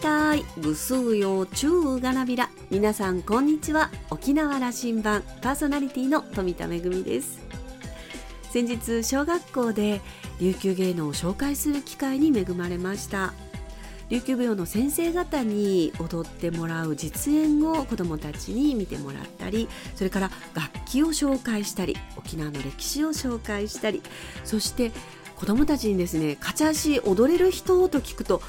たい。ぐすうよちゅうがなびら。皆さんこんにちは。沖縄羅針盤。パーソナリティの富田恵です。先日小学校で琉球芸能を紹介する機会に恵まれました。琉球舞踊の先生方に踊ってもらう実演を子どもたちに見てもらったりそれから楽器を紹介したり沖縄の歴史を紹介したりそして子どもたちにですね勝ち足踊れる人と聞くと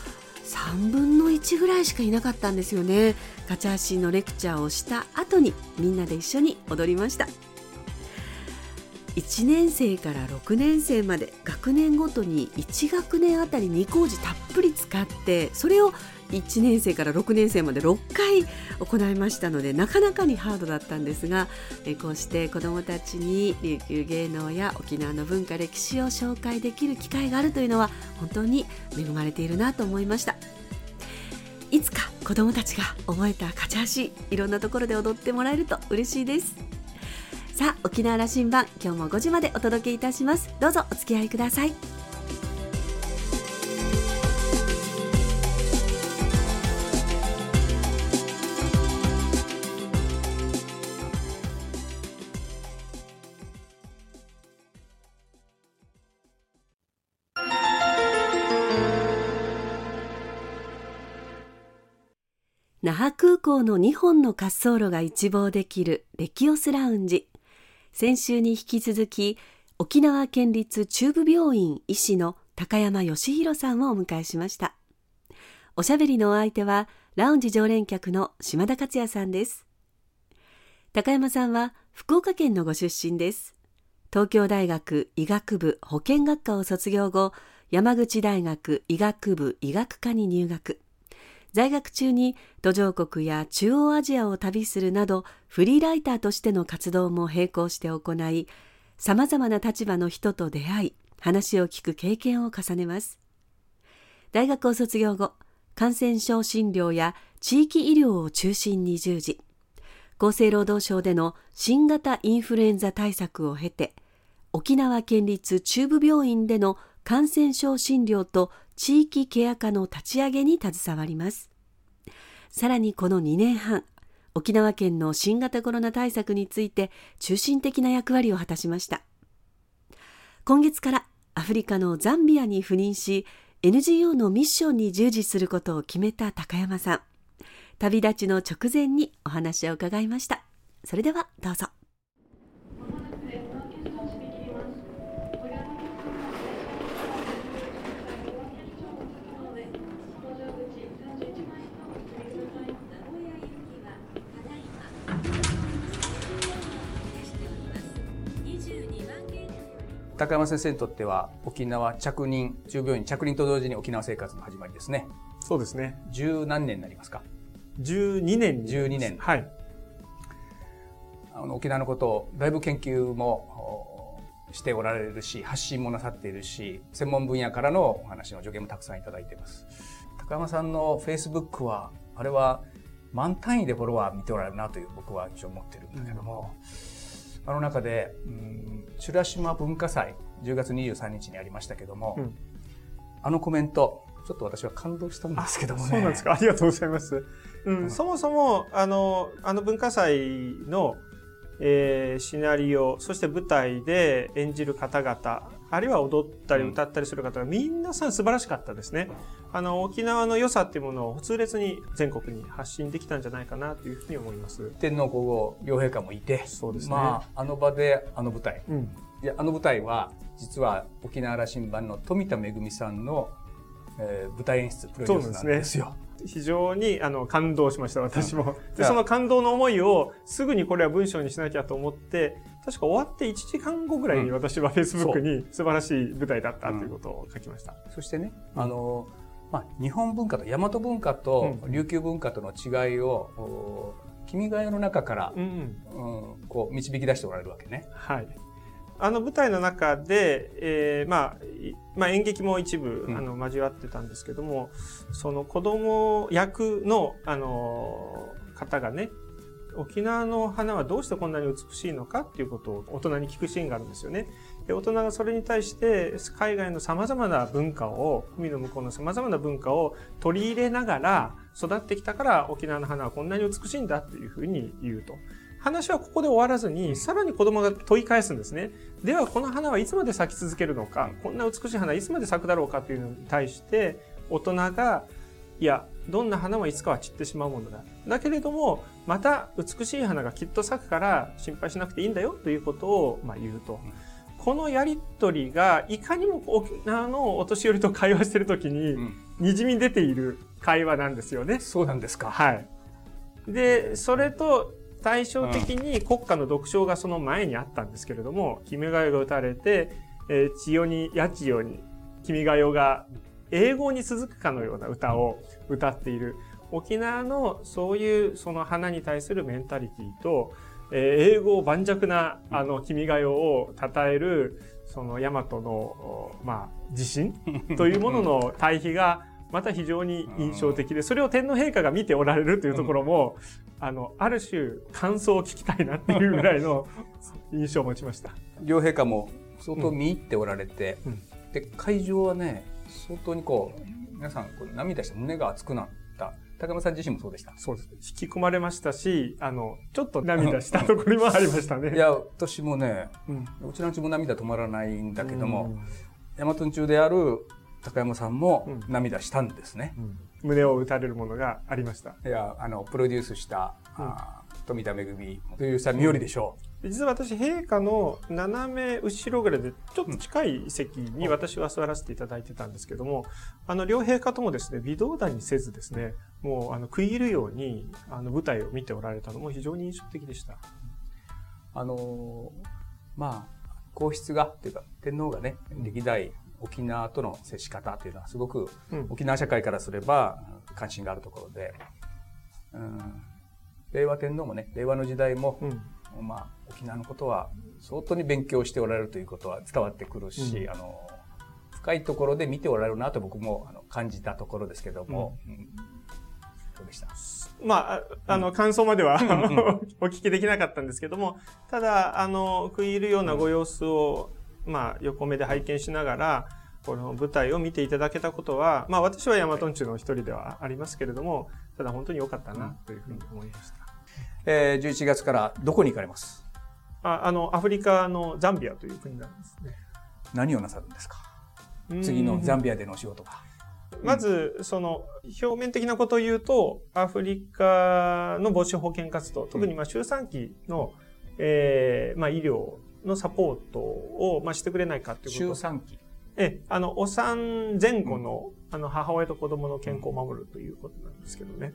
3分の1ぐらいしかいなかったんですよね。勝ち足のレクチャーをした後にみんなで一緒に踊りました。1年生から6年生まで学年ごとに1学年あたり2工事たっぷり使ってそれを1年生から6年生まで6回行いましたのでなかなかにハードだったんですがこうして子どもたちに琉球芸能や沖縄の文化歴史を紹介できる機会があるというのは本当に恵まれているなと思いました。いつか子どもたちが覚えた勝ち足いろんなところで踊ってもらえると嬉しいです。さあ沖縄羅針盤今日も5時までお届けいたします。どうぞお付き合いください。那覇空港の2本の滑走路が一望できるレキオスラウンジ。先週に引き続き沖縄県立中部病院医師の高山義弘さんをお迎えしました。おしゃべりのお相手はラウンジ常連客の島田克也さんです。高山さんは福岡県のご出身です。東京大学医学部保健学科を卒業後山口大学医学部医学科に入学。在学中に途上国や中央アジアを旅するなどフリーライターとしての活動も並行して行いさまざまな立場の人と出会い話を聞く経験を重ねます。大学を卒業後感染症診療や地域医療を中心に従事。厚生労働省での新型インフルエンザ対策を経て沖縄県立中部病院での感染症診療と地域ケア科の立ち上げに携わります。さらにこの2年半沖縄県の新型コロナ対策について中心的な役割を果たしました。今月からアフリカのザンビアに赴任し NGO のミッションに従事することを決めた高山さん。旅立ちの直前にお話を伺いました。それではどうぞ。高山先生にとっては沖縄着任、中病院着任と同時に沖縄生活の始まりですね。そうですね。十何年になりますか ?12 年十12年。はい。あの沖縄のことをだいぶ研究もしておられるし、発信もなさっているし、専門分野からのお話の助言もたくさんいただいています。高山さんのフェイスブックは、あれは満単位でフォロワー見ておられるなという僕は一応思ってるんだけども、うんあの中で、うん、美ら島文化祭、10月23日にありましたけども、うん、あのコメント、ちょっと私は感動したんですけどもね。そうなんですか？ありがとうございます。うん、うん、そもそも、あの、あの文化祭の、えー、シナリオ、そして舞台で演じる方々、あるいは踊ったり歌ったりする方が、みんなさん素晴らしかったですね。あの、沖縄の良さっていうものを痛烈に全国に発信できたんじゃないかなというふうに思います。天皇皇后両陛下もいて、そうですね。まあ、あの場であの舞台。うん、いや、あの舞台は、実は沖縄羅針盤の富田恵さんの、えー、舞台演出、プロデュースなんですよ。非常にあの感動しました、私も。で、その感動の思いをすぐにこれは文章にしなきゃと思って、確か終わって1時間後ぐらいに私は Facebook に素晴らしい舞台だったということを書きました。そしてね、あの、まあ、日本文化と大和文化と琉球文化との違いを、君が代の中から、うん、うん、こう導き出しておられるわけね。はい。あの舞台の中で、えー、まあ、まあ演劇も一部、あの、交わってたんですけども、その子供役の、あの、方がね、沖縄の花はどうしてこんなに美しいのかっていうことを大人に聞くシーンがあるんですよね。で大人がそれに対して海外の様々な文化を海の向こうの様々な文化を取り入れながら育ってきたから沖縄の花はこんなに美しいんだっていうふうに言うと。話はここで終わらずに、さらに子供が問い返すんですね。では、この花はいつまで咲き続けるのか、こんな美しい花いつまで咲くだろうかっていうのに対して、大人が、いや、どんな花もいつかは散ってしまうものだ。だけれども、また美しい花がきっと咲くから心配しなくていいんだよということを、まあ、言うと。このやりとりが、いかにも沖縄のお年寄りと会話してるときに、にじみ出ている会話なんですよね。そうなんですか。はい。で、それと対照的に国家の独唱がその前にあったんですけれども、君が代が打たれて、えー、千代に、八千代に、君が代が英語に続くかのような歌を歌っている。沖縄のそういうその花に対するメンタリティと、えー、英語盤石な、あの、君が代を称える、その、大和の、まあ、自信 というものの対比が、また非常に印象的で、それを天皇陛下が見ておられるというところも、あの、ある種、感想を聞きたいなっていうぐらいの 印象を持ちました。両陛下も相当見入っておられて、うん、で、会場はね、相当にこう、皆さんこう涙して胸が熱くなった。高山さん自身もそうでした？そうです。引き込まれましたし、あの、ちょっと涙したところもありましたね。いや、私もね、うん、うちのうちも涙止まらないんだけども、大和中である高山さんも涙したんですね。うんうん胸を打たれるものがありました。いや、あの、プロデュースした、うん、富田恵というさんによりでしょう。実は私、陛下の斜め後ろぐらいで、ちょっと近い席に私は座らせていただいてたんですけども、あの、両陛下ともですね、微動だにせずですね、もう、あの、食い入るように、あの、舞台を見ておられたのも非常に印象的でした。あのまあ、皇室が、というか、天皇がね、歴代沖縄との接し方というのはすごく沖縄社会からすれば関心があるところで、うん、令和天皇もね令和の時代も、うん、まあ、沖縄のことは相当に勉強しておられるということは伝わってくるし、うん、あの深いところで見ておられるなと僕もあの感じたところですけども、うん、どうでした？まあ、あの、感想までは お聞きできなかったんですけども、ただ、あの、食い入るようなご様子をまあ、横目で拝見しながら、この舞台を見ていただけたことは、まあ私はヤマトンチュの一人ではありますけれども、ただ本当に良かったなというふうに思いました。えー、11月からどこに行かれます？ああの、アフリカのザンビアという国なんですね。何をなさるんですか？次のザンビアでのお仕事が。まず、その、表面的なことを言うと、アフリカの母子保健活動、特にまあ周産期の、えー、まあ医療のサポートを、まあ、してくれないかっていうこと。周産期？え、あの、お産前後の、うん、あの、母親と子供の健康を守るということなんですけどね。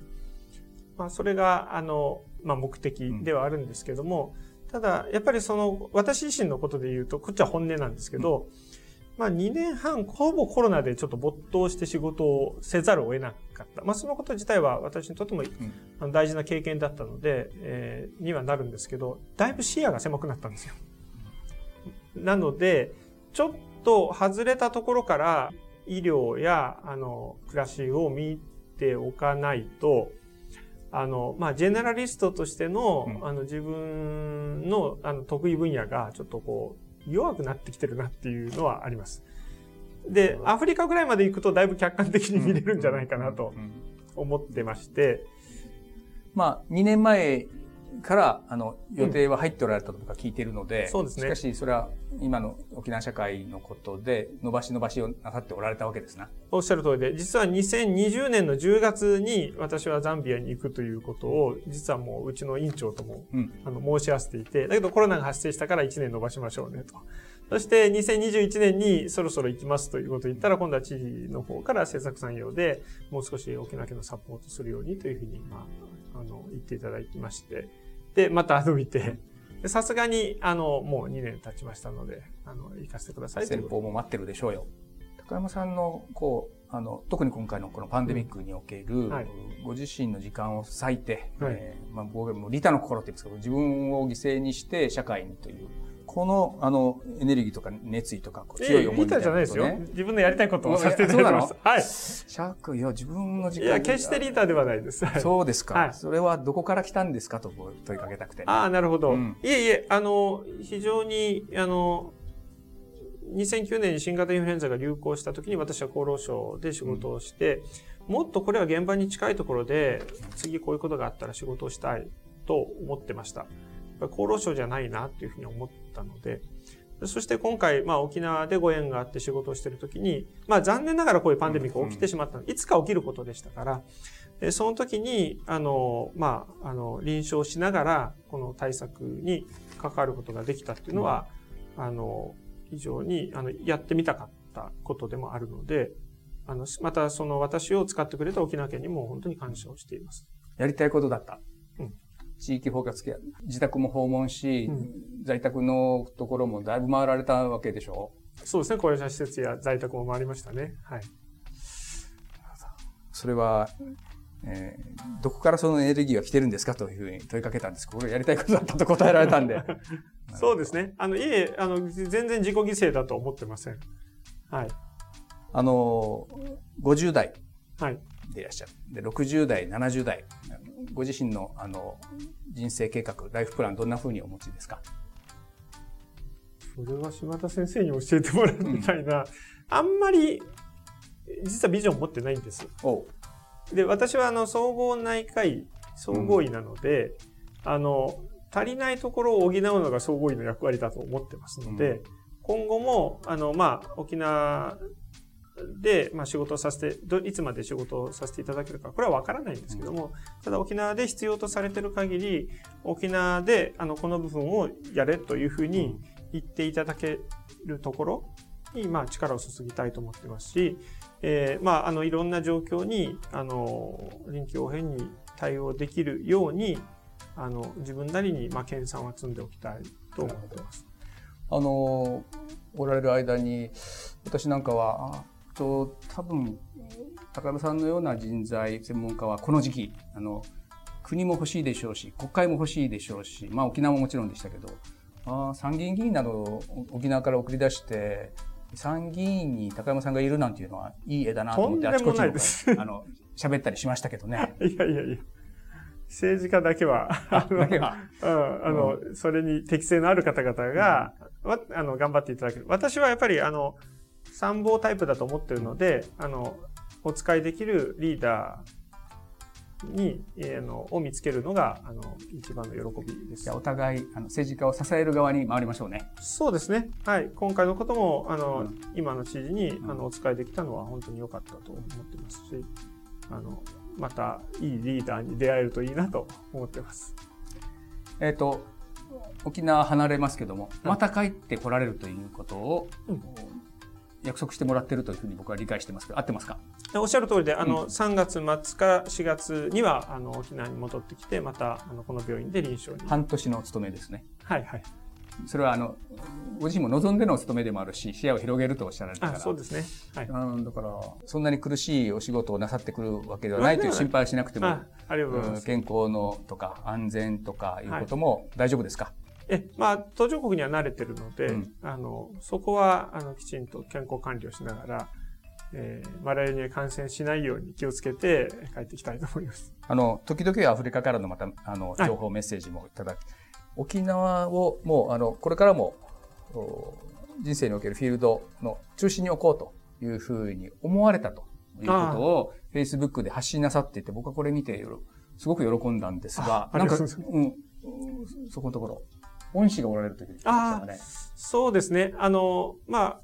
まあ、それが、あの、まあ、目的ではあるんですけども、うん、ただ、やっぱりその、私自身のことで言うと、こっちは本音なんですけど、うん、まあ、2年半、ほぼコロナでちょっと没頭して仕事をせざるを得なかった。まあ、そのこと自体は私にとっても、大事な経験だったので、えー、にはなるんですけど、だいぶ視野が狭くなったんですよ。なので、ちょっと外れたところから医療や、あの、暮らしを見ておかないと、あの、まあ、ジェネラリストとしての、うん、あの、自分の、あの、得意分野が、ちょっとこう、弱くなってきてるなっていうのはあります。で、アフリカぐらいまで行くと、だいぶ客観的に見れるんじゃないかなと思ってまして。まあ、2年前から、あの、予定は入っておられたとか聞いているので、うん、そうですね。しかし、それは今の沖縄社会のことで、伸ばし伸ばしをなさっておられたわけですな。おっしゃる通りで、実は2020年の10月に私はザンビアに行くということを、実はもううちの院長とも、うん、あの、申し合わせていて、だけどコロナが発生したから1年伸ばしましょうねと。そして2021年にそろそろ行きますということを言ったら、今度は知事の方から政策産業でもう少し沖縄県のサポートするようにというふうに、まあ、あの、言っていただきまして、で、また伸びて、さすがに、あの、もう2年経ちましたので、あの、行かせてください。先方も待ってるでしょうよ。高山さんの、こう、あの、特に今回のこのパンデミックにおける、うんはい、ご自身の時間を割いて、はい、えー、まあ、僕も利他の心って言うんですけど、自分を犠牲にして社会にというこの、あの、エネルギーとか熱意とか、強い思いみたいな、ね、じゃないですよ。自分のやりたいことをさせていただきました。はい。尺、いや、自分の時間。いや、決してリーダーではないです。そうですか。はい、それはどこから来たんですかと問いかけたくて。ああ、なるほど、うん、いえいえ、あの、非常に、あの、2009年に新型インフルエンザが流行した時に私は厚労省で仕事をして、うん、もっとこれは現場に近いところで、次こういうことがあったら仕事をしたいと思ってました。厚労省じゃないなっていうふうに思ったので、そして今回、まあ沖縄でご縁があって仕事をしているときに、まあ残念ながらこういうパンデミックが起きてしまったの、いつか起きることでしたから、その時に、あの、まあ、あの、臨床しながら、この対策に関わることができたっていうのは、うん、あの、非常に、あの、やってみたかったことでもあるので、あの、またその私を使ってくれた沖縄県にも本当に感謝をしています。やりたいことだった。うん。地域包括ケア。自宅も訪問し、うん、在宅のところもだいぶ回られたわけでしょ？そうですね。高齢者施設や在宅も回りましたね。はい。それは、えー、どこからそのエネルギーが来てるんですかというふうに問いかけたんですこれやりたいことだったと答えられたんで。そうですね。あの、いえ、あの、全然自己犠牲だと思ってません。はい。あの、50代でいらっしゃる。はい、で、60代、70代、ご自身の、あの、人生計画、ライフプラン、どんなふうにお持ちですか？それは島田先生に教えてもらうみたいな、うん、あんまり、実はビジョン持ってないんです。で、私はあの、総合内科医、総合医なので、うん、あの、足りないところを補うのが総合医の役割だと思ってますので、うん、今後も、あの、まあ、沖縄で、まあ、仕事をさせて、いつまで仕事をさせていただけるか、これはわからないんですけども、ただ沖縄で必要とされてる限り、沖縄で、あの、この部分をやれというふうに言っていただけるところに、まあ、力を注ぎたいと思ってますし、えー、まあ、あの、いろんな状況に、あの、臨機応変に対応できるように、あの、自分なりに、まあ、研鑽は積んでおきたいと思ってます。あの、おられる間に、私なんかは、と多分高山さんのような人材専門家はこの時期あの国も欲しいでしょうし国会も欲しいでしょうし、まあ、沖縄ももちろんでしたけどあ参議院議員などを沖縄から送り出して参議院に高山さんがいるなんていうのはいい絵だなと思ってあちこちあの喋ったりしましたけどね。いやいやいや。政治家だけは、あの、うん、それに適性のある方々が、うん、あの、頑張っていただける。私はやっぱり、あの、参謀タイプだと思ってるので、あの、お使いできるリーダーに、えー、のを見つけるのが、あの、一番の喜びです。お互い、あの、政治家を支える側に回りましょうね。そうですね。はい。今回のことも、あの、うん、今の知事に、あの、お使いできたのは本当に良かったと思ってますし、あの、また、いいリーダーに出会えるといいなと思ってます。えっ、ー、と、沖縄離れますけども、また帰ってこられるということを、うん約束してもらってるというふうに僕は理解してますけど、合ってますか？おっしゃる通りで、あの、うん、3月末か4月には、あの、沖縄に戻ってきて、また、あの、この病院で臨床に。半年の勤めですね。はいはい。それは、あの、ご自身も望んでの勤めでもあるし、視野を広げるとおっしゃられたから。そうですね。はい。あだから、そんなに苦しいお仕事をなさってくるわけではないという心配しなくても、あありがとうございます。健康のとか、安全とかいうことも大丈夫ですか、はいえ、まあ、途上国には慣れてるので、うん、あの、そこは、あの、きちんと健康管理をしながら、えー、マラリアに感染しないように気をつけて帰っていきたいと思います。あの、時々アフリカからのまた、あの、情報メッセージもいただき、はい、沖縄をもう、あの、これからも、人生におけるフィールドの中心に置こうというふうに思われたということを、Facebook で発信なさっていて、僕はこれ見て、すごく喜んだんですが、なんか、うん、そこのところ。恩師がおられるという、ね、そうですね。あの、まあ、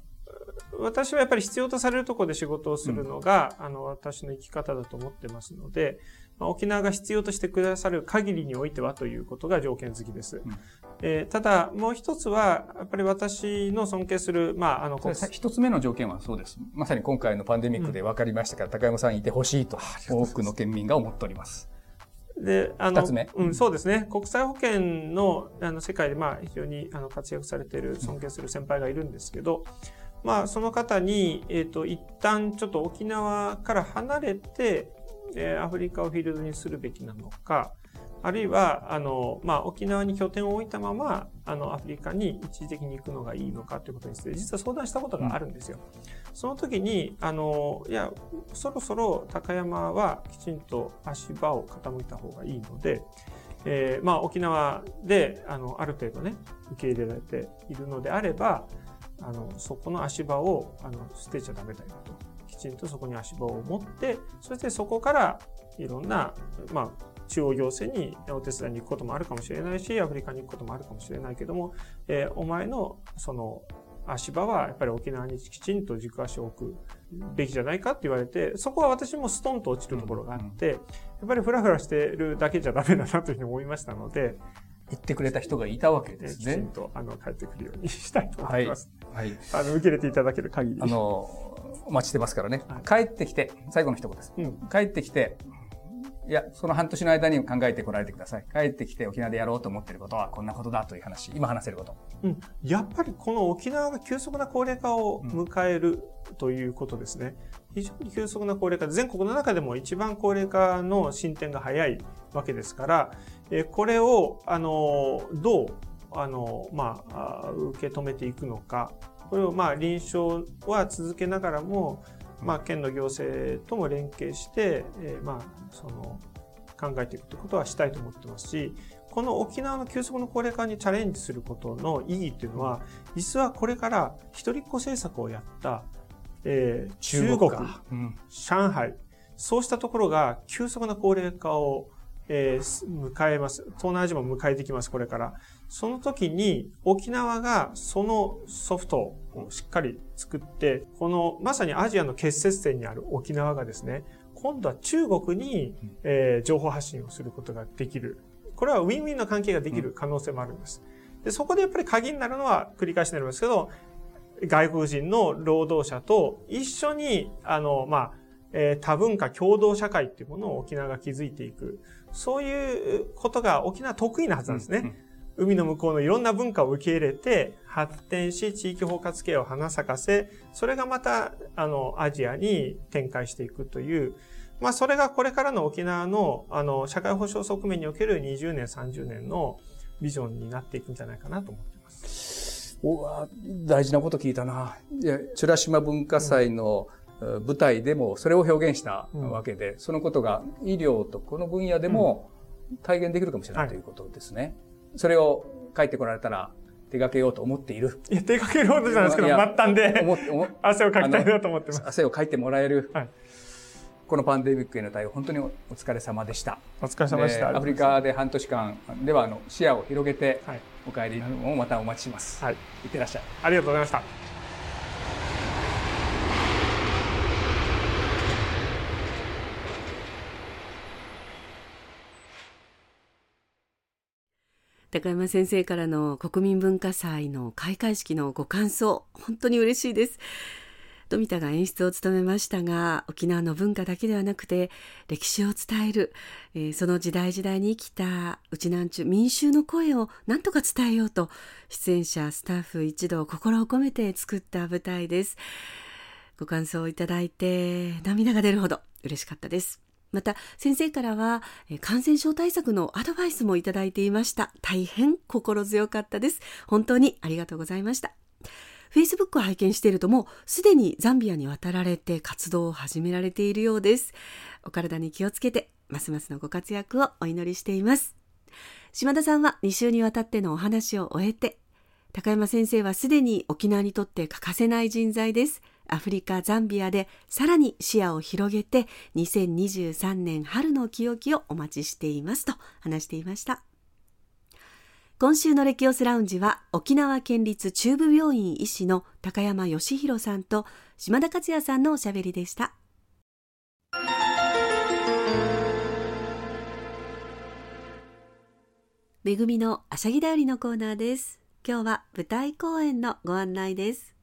私はやっぱり必要とされるところで仕事をするのが、うん、あの、私の生き方だと思ってますので、まあ、沖縄が必要としてくださる限りにおいてはということが条件付きです。うん、えー、ただ、もう一つは、やっぱり私の尊敬する、まあ、あの、一つ目の条件はそうです。まさに今回のパンデミックで分かりましたから、うん、高山さんいてほしいと、多くの県民が思っております。で、あの、うん、そうですね。国際保険のあの世界で、まあ、非常にあの活躍されている、尊敬する先輩がいるんですけど、まあ、その方に、えっ、ー、と、一旦ちょっと沖縄から離れて、えー、アフリカをフィールドにするべきなのか、あるいは、あの、まあ、沖縄に拠点を置いたまま、あの、アフリカに一時的に行くのがいいのかということについて、実は相談したことがあるんですよ。その時に、あの、いや、そろそろ高山はきちんと足場を傾いた方がいいので、えー、まあ、沖縄で、あの、ある程度ね、受け入れられているのであれば、あのそこの足場をあの捨てちゃダメだよと。きちんとそこに足場を持ってそしてそこからいろんな、まあ、中央行政にお手伝いに行くこともあるかもしれないしアフリカに行くこともあるかもしれないけども、えー、お前のその足場はやっぱり沖縄にきちんと軸足を置くべきじゃないかって言われて、そこは私もストンと落ちるところがあって、やっぱりフラフラしてるだけじゃダメだなというふうに思いましたので、言ってくれた人がいたわけですね。きちんと、あの、帰ってくるようにしたいと思います。はい。はい、あの、受け入れていただける限り。あの、お待ちしてますからね。はい、帰ってきて、最後の一言です。うん、帰ってきて、いや、その半年の間に考えてこられてください。帰ってきて沖縄でやろうと思っていることはこんなことだという話、今話せること。うん。やっぱりこの沖縄が急速な高齢化を迎えるということですね。うん、非常に急速な高齢化で、全国の中でも一番高齢化の進展が早いわけですから、えこれを、あの、どう、あの、まあ、受け止めていくのか、これをまあ臨床は続けながらも、まあ、県の行政とも連携して、えー、まあ、その、考えていくということはしたいと思ってますし、この沖縄の急速の高齢化にチャレンジすることの意義っていうのは、実はこれから一人っ子政策をやった、えー、中国、うん、上海、そうしたところが急速な高齢化を、えー、迎えます。東南アジアも迎えてきます、これから。その時に沖縄がそのソフトをしっかり作って、このまさにアジアの結節点にある沖縄がですね、今度は中国に、えー、情報発信をすることができる。これはウィンウィンの関係ができる可能性もあるんです。で、そこでやっぱり鍵になるのは繰り返しになりますけど、外国人の労働者と一緒に、あの、まあ、えー、多文化共同社会っていうものを沖縄が築いていく。そういうことが沖縄得意なはずなんですね。うん海の向こうのいろんな文化を受け入れて発展し地域包括系を花咲かせ、それがまたあのアジアに展開していくという、まあそれがこれからの沖縄のあの社会保障側面における20年、30年のビジョンになっていくんじゃないかなと思っています。おわ大事なこと聞いたな。いや、美ら島文化祭の、舞台でもそれを表現したわけで、うん、そのことが医療とこの分野でも体現できるかもしれない、ということですね。それを帰ってこられたら手掛けようと思っている。いや、手掛けるほどじゃないですけど、末端で汗をかきたいなと思ってます。汗をかいてもらえる。はい、このパンデミックへの対応、本当にお疲れ様でした。お疲れ様でした。アフリカで半年間では、あの、視野を広げて、お帰りをまたお待ちします。はい。いってらっしゃい。ありがとうございました。高山先生からの国民文化祭の開会式のご感想、本当に嬉しいです。富田が演出を務めましたが、沖縄の文化だけではなくて、歴史を伝える、えー、その時代時代に生きたうちなんちゅ民衆の声を何とか伝えようと、出演者、スタッフ一同心を込めて作った舞台です。ご感想をいただいて、涙が出るほど嬉しかったです。また先生からは感染症対策のアドバイスもいただいていました。大変心強かったです。本当にありがとうございました。Facebook を拝見しているともうすでにザンビアに渡られて活動を始められているようです。お体に気をつけてますますのご活躍をお祈りしています。島田さんは2週にわたってのお話を終えて、高山先生はすでに沖縄にとって欠かせない人材です。アフリカ・ザンビアでさらに視野を広げて2023年春の清きをお待ちしていますと話していました。今週のレキオスラウンジは沖縄県立中部病院医師の高山義弘さんと島田克也さんのおしゃべりでした。めぐみのあしゃぎだよりのコーナーです。今日は舞台公演のご案内です。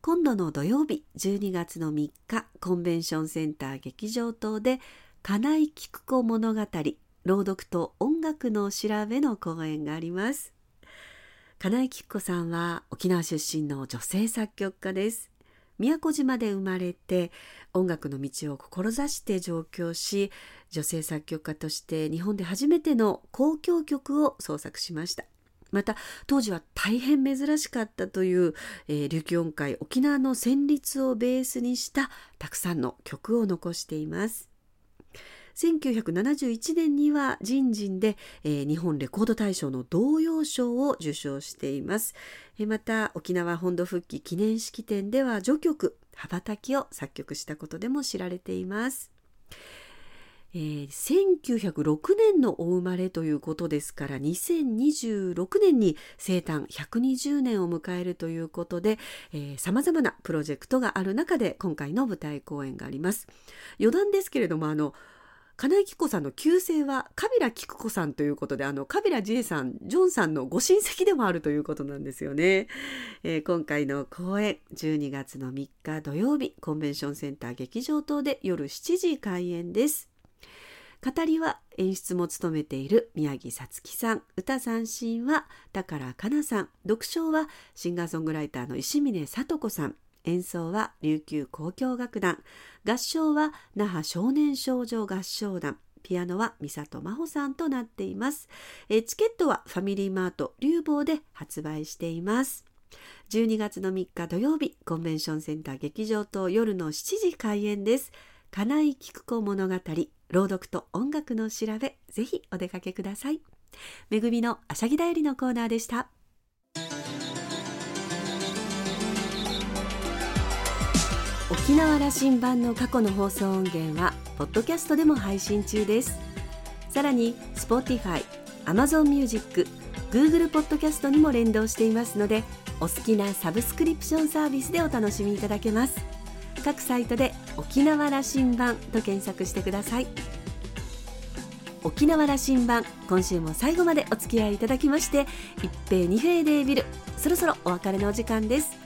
今度の土曜日12月の3日コンベンションセンター劇場等で金井菊子物語朗読と音楽の調べの公演があります。金井菊子さんは沖縄出身の女性作曲家です。宮古島で生まれて音楽の道を志して上京し女性作曲家として日本で初めての交響曲を創作しました。また当時は大変珍しかったという、えー、琉球音階沖縄の旋律をベースにしたたくさんの曲を残しています。1971年には人人で、えー、日本レコード大賞の童謡賞を受賞しています、えー、また沖縄本土復帰記念式典では序曲羽ばたきを作曲したことでも知られています。えー、1906年のお生まれということですから2026年に生誕120年を迎えるということでさまざまなプロジェクトがある中で今回の舞台公演があります。余談ですけれどもあの金井紀子さんの旧姓はカビラ菊子さんということであのカビラ J さんジョンさんのご親戚でもあるということなんですよね、えー、今回の公演12月の3日土曜日コンベンションセンター劇場等で夜7時開演です。語りは演出も務めている宮城さつきさん。歌三振は高良香奈さん。読書はシンガーソングライターの石峰聡子さん。演奏は琉球交響楽団。合唱は那覇少年少女合唱団。ピアノは三里真帆さんとなっています。えチケットはファミリーマート流房で発売しています。12月の3日土曜日コンベンションセンター劇場と夜の7時開演です。金井菊子物語朗読と音楽の調べぜひお出かけください。めぐみのあしゃぎだよりのコーナーでした。沖縄羅針盤の過去の放送音源はポッドキャストでも配信中です。さらに Spotify、Amazon Music、Google ポッドキャストにも連動していますのでお好きなサブスクリプションサービスでお楽しみいただけます。各サイトで沖縄羅針盤と検索してください。沖縄羅針盤今週も最後までお付き合いいただきまして一平二平デービルそろそろお別れのお時間です。